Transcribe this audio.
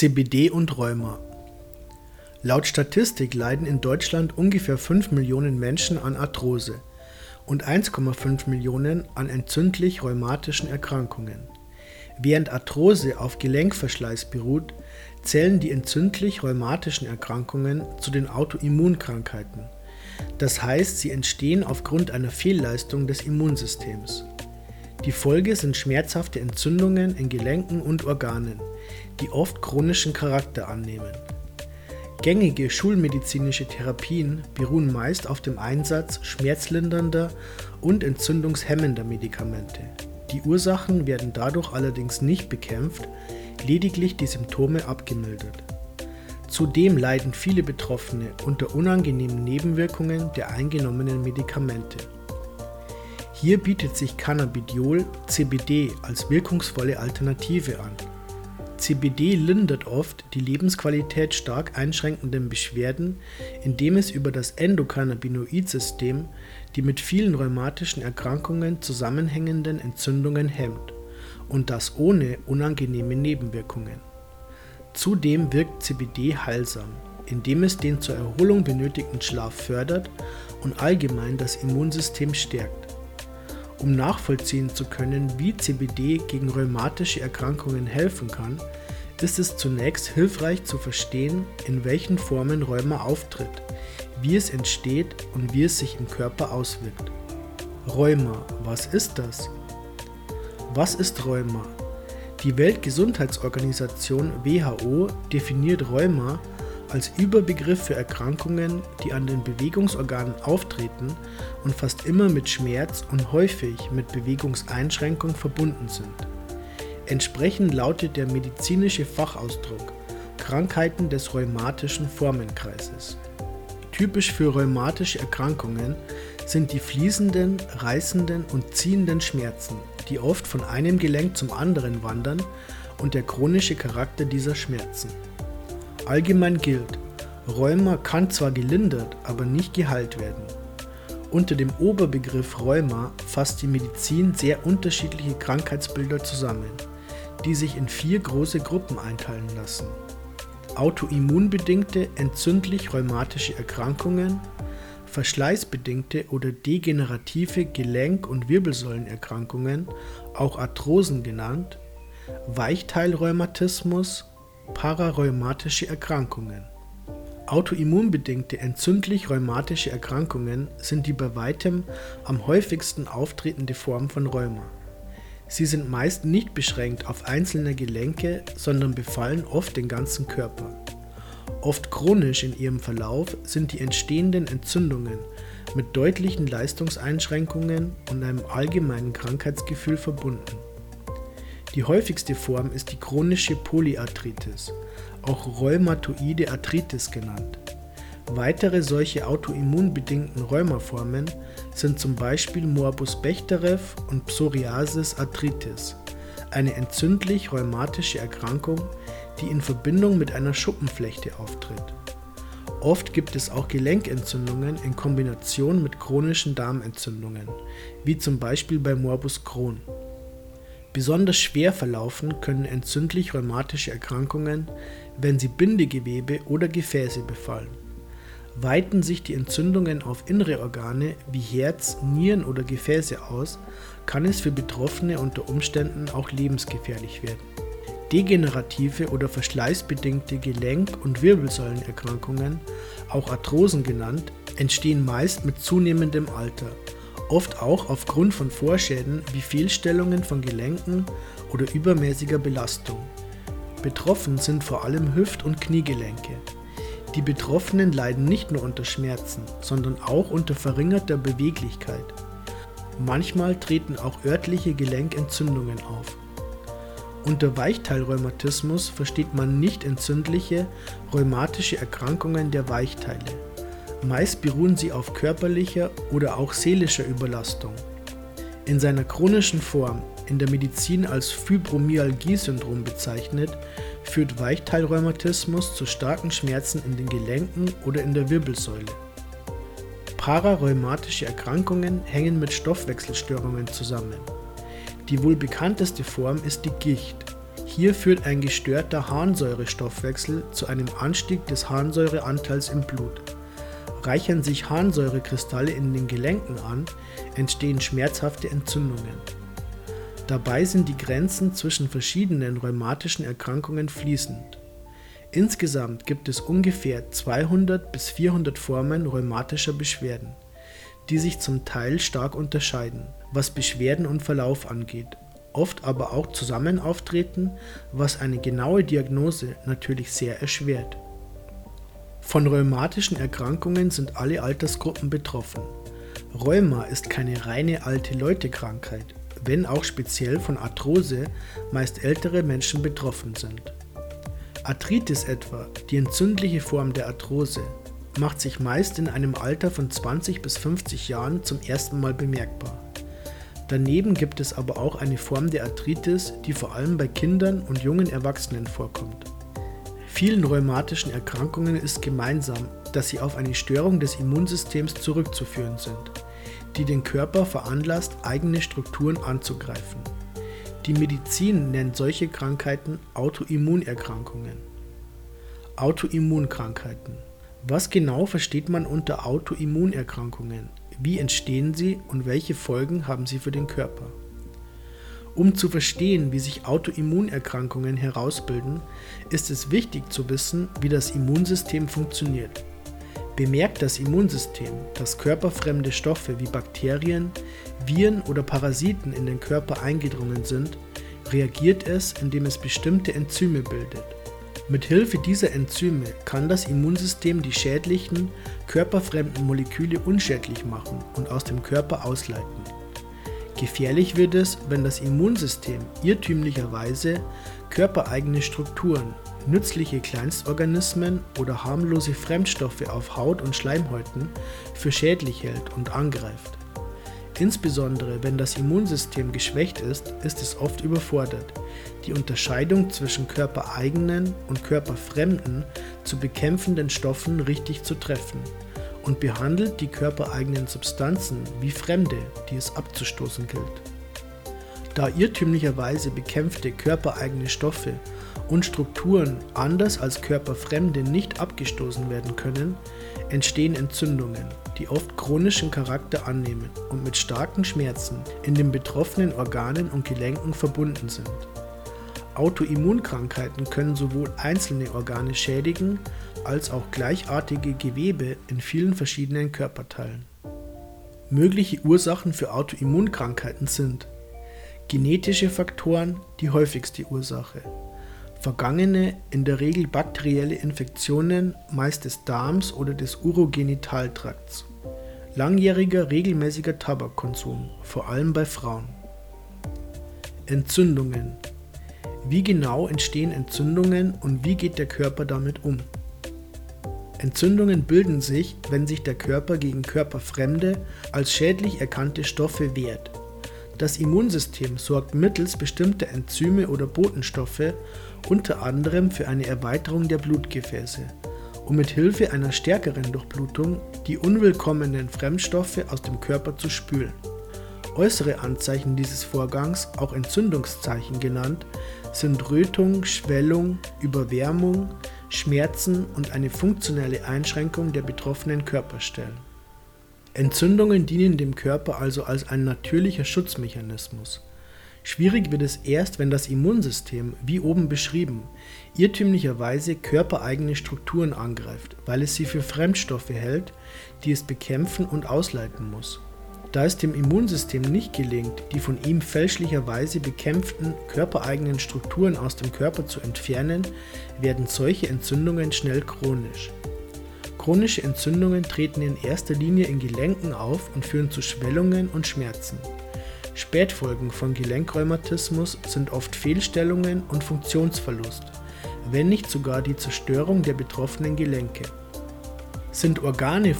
CBD und Rheuma. Laut Statistik leiden in Deutschland ungefähr 5 Millionen Menschen an Arthrose und 1,5 Millionen an entzündlich-rheumatischen Erkrankungen. Während Arthrose auf Gelenkverschleiß beruht, zählen die entzündlich-rheumatischen Erkrankungen zu den Autoimmunkrankheiten. Das heißt, sie entstehen aufgrund einer Fehlleistung des Immunsystems. Die Folge sind schmerzhafte Entzündungen in Gelenken und Organen, die oft chronischen Charakter annehmen. Gängige schulmedizinische Therapien beruhen meist auf dem Einsatz schmerzlindernder und entzündungshemmender Medikamente. Die Ursachen werden dadurch allerdings nicht bekämpft, lediglich die Symptome abgemildert. Zudem leiden viele Betroffene unter unangenehmen Nebenwirkungen der eingenommenen Medikamente. Hier bietet sich Cannabidiol CBD als wirkungsvolle Alternative an. CBD lindert oft die Lebensqualität stark einschränkenden Beschwerden, indem es über das Endokannabinoid-System die mit vielen rheumatischen Erkrankungen zusammenhängenden Entzündungen hemmt und das ohne unangenehme Nebenwirkungen. Zudem wirkt CBD heilsam, indem es den zur Erholung benötigten Schlaf fördert und allgemein das Immunsystem stärkt. Um nachvollziehen zu können, wie CBD gegen rheumatische Erkrankungen helfen kann, ist es zunächst hilfreich zu verstehen, in welchen Formen Rheuma auftritt, wie es entsteht und wie es sich im Körper auswirkt. Rheuma, was ist das? Was ist Rheuma? Die Weltgesundheitsorganisation WHO definiert Rheuma als Überbegriff für Erkrankungen, die an den Bewegungsorganen auftreten und fast immer mit Schmerz und häufig mit Bewegungseinschränkung verbunden sind. Entsprechend lautet der medizinische Fachausdruck Krankheiten des rheumatischen Formenkreises. Typisch für rheumatische Erkrankungen sind die fließenden, reißenden und ziehenden Schmerzen, die oft von einem Gelenk zum anderen wandern und der chronische Charakter dieser Schmerzen. Allgemein gilt, Rheuma kann zwar gelindert, aber nicht geheilt werden. Unter dem Oberbegriff Rheuma fasst die Medizin sehr unterschiedliche Krankheitsbilder zusammen, die sich in vier große Gruppen einteilen lassen. Autoimmunbedingte entzündlich-rheumatische Erkrankungen, verschleißbedingte oder degenerative Gelenk- und Wirbelsäulenerkrankungen, auch Arthrosen genannt, Weichteilrheumatismus Pararheumatische Erkrankungen Autoimmunbedingte entzündlich-rheumatische Erkrankungen sind die bei weitem am häufigsten auftretende Form von Rheuma. Sie sind meist nicht beschränkt auf einzelne Gelenke, sondern befallen oft den ganzen Körper. Oft chronisch in ihrem Verlauf sind die entstehenden Entzündungen mit deutlichen Leistungseinschränkungen und einem allgemeinen Krankheitsgefühl verbunden. Die häufigste Form ist die chronische Polyarthritis, auch rheumatoide Arthritis genannt. Weitere solche autoimmunbedingten Rheumaformen sind zum Beispiel Morbus Bechterew und Psoriasis arthritis, eine entzündlich-rheumatische Erkrankung, die in Verbindung mit einer Schuppenflechte auftritt. Oft gibt es auch Gelenkentzündungen in Kombination mit chronischen Darmentzündungen, wie zum Beispiel bei Morbus Crohn. Besonders schwer verlaufen können entzündlich-rheumatische Erkrankungen, wenn sie Bindegewebe oder Gefäße befallen. Weiten sich die Entzündungen auf innere Organe wie Herz, Nieren oder Gefäße aus, kann es für Betroffene unter Umständen auch lebensgefährlich werden. Degenerative oder verschleißbedingte Gelenk- und Wirbelsäulenerkrankungen, auch Arthrosen genannt, entstehen meist mit zunehmendem Alter oft auch aufgrund von Vorschäden wie Fehlstellungen von Gelenken oder übermäßiger Belastung. Betroffen sind vor allem Hüft- und Kniegelenke. Die Betroffenen leiden nicht nur unter Schmerzen, sondern auch unter verringerter Beweglichkeit. Manchmal treten auch örtliche Gelenkentzündungen auf. Unter Weichteilrheumatismus versteht man nicht entzündliche, rheumatische Erkrankungen der Weichteile. Meist beruhen sie auf körperlicher oder auch seelischer Überlastung. In seiner chronischen Form, in der Medizin als Fibromyalgie-Syndrom bezeichnet, führt Weichteilrheumatismus zu starken Schmerzen in den Gelenken oder in der Wirbelsäule. Pararheumatische Erkrankungen hängen mit Stoffwechselstörungen zusammen. Die wohl bekannteste Form ist die Gicht. Hier führt ein gestörter Harnsäurestoffwechsel zu einem Anstieg des Harnsäureanteils im Blut. Reichern sich Harnsäurekristalle in den Gelenken an, entstehen schmerzhafte Entzündungen. Dabei sind die Grenzen zwischen verschiedenen rheumatischen Erkrankungen fließend. Insgesamt gibt es ungefähr 200 bis 400 Formen rheumatischer Beschwerden, die sich zum Teil stark unterscheiden, was Beschwerden und Verlauf angeht, oft aber auch zusammen auftreten, was eine genaue Diagnose natürlich sehr erschwert. Von rheumatischen Erkrankungen sind alle Altersgruppen betroffen. Rheuma ist keine reine alte Leute-Krankheit, wenn auch speziell von Arthrose meist ältere Menschen betroffen sind. Arthritis etwa, die entzündliche Form der Arthrose, macht sich meist in einem Alter von 20 bis 50 Jahren zum ersten Mal bemerkbar. Daneben gibt es aber auch eine Form der Arthritis, die vor allem bei Kindern und jungen Erwachsenen vorkommt. Vielen rheumatischen Erkrankungen ist gemeinsam, dass sie auf eine Störung des Immunsystems zurückzuführen sind, die den Körper veranlasst, eigene Strukturen anzugreifen. Die Medizin nennt solche Krankheiten Autoimmunerkrankungen. Autoimmunkrankheiten. Was genau versteht man unter Autoimmunerkrankungen? Wie entstehen sie und welche Folgen haben sie für den Körper? Um zu verstehen, wie sich Autoimmunerkrankungen herausbilden, ist es wichtig zu wissen, wie das Immunsystem funktioniert. Bemerkt das Immunsystem, dass körperfremde Stoffe wie Bakterien, Viren oder Parasiten in den Körper eingedrungen sind, reagiert es, indem es bestimmte Enzyme bildet. Mit Hilfe dieser Enzyme kann das Immunsystem die schädlichen, körperfremden Moleküle unschädlich machen und aus dem Körper ausleiten. Gefährlich wird es, wenn das Immunsystem irrtümlicherweise körpereigene Strukturen nützliche Kleinstorganismen oder harmlose Fremdstoffe auf Haut und Schleimhäuten für schädlich hält und angreift. Insbesondere wenn das Immunsystem geschwächt ist, ist es oft überfordert, die Unterscheidung zwischen körpereigenen und körperfremden zu bekämpfenden Stoffen richtig zu treffen und behandelt die körpereigenen Substanzen wie Fremde, die es abzustoßen gilt. Da irrtümlicherweise bekämpfte körpereigene Stoffe und Strukturen anders als körperfremde nicht abgestoßen werden können, entstehen Entzündungen, die oft chronischen Charakter annehmen und mit starken Schmerzen in den betroffenen Organen und Gelenken verbunden sind. Autoimmunkrankheiten können sowohl einzelne Organe schädigen als auch gleichartige Gewebe in vielen verschiedenen Körperteilen. Mögliche Ursachen für Autoimmunkrankheiten sind Genetische Faktoren die häufigste Ursache. Vergangene, in der Regel bakterielle Infektionen, meist des Darms oder des Urogenitaltrakts. Langjähriger regelmäßiger Tabakkonsum, vor allem bei Frauen. Entzündungen. Wie genau entstehen Entzündungen und wie geht der Körper damit um? Entzündungen bilden sich, wenn sich der Körper gegen körperfremde, als schädlich erkannte Stoffe wehrt. Das Immunsystem sorgt mittels bestimmter Enzyme oder Botenstoffe unter anderem für eine Erweiterung der Blutgefäße, um mit Hilfe einer stärkeren Durchblutung die unwillkommenen Fremdstoffe aus dem Körper zu spülen. Äußere Anzeichen dieses Vorgangs, auch Entzündungszeichen genannt, sind Rötung, Schwellung, Überwärmung, Schmerzen und eine funktionelle Einschränkung der betroffenen Körperstellen. Entzündungen dienen dem Körper also als ein natürlicher Schutzmechanismus. Schwierig wird es erst, wenn das Immunsystem, wie oben beschrieben, irrtümlicherweise körpereigene Strukturen angreift, weil es sie für Fremdstoffe hält, die es bekämpfen und ausleiten muss. Da es dem Immunsystem nicht gelingt, die von ihm fälschlicherweise bekämpften körpereigenen Strukturen aus dem Körper zu entfernen, werden solche Entzündungen schnell chronisch. Chronische Entzündungen treten in erster Linie in Gelenken auf und führen zu Schwellungen und Schmerzen. Spätfolgen von Gelenkrheumatismus sind oft Fehlstellungen und Funktionsverlust, wenn nicht sogar die Zerstörung der betroffenen Gelenke. Sind Organe von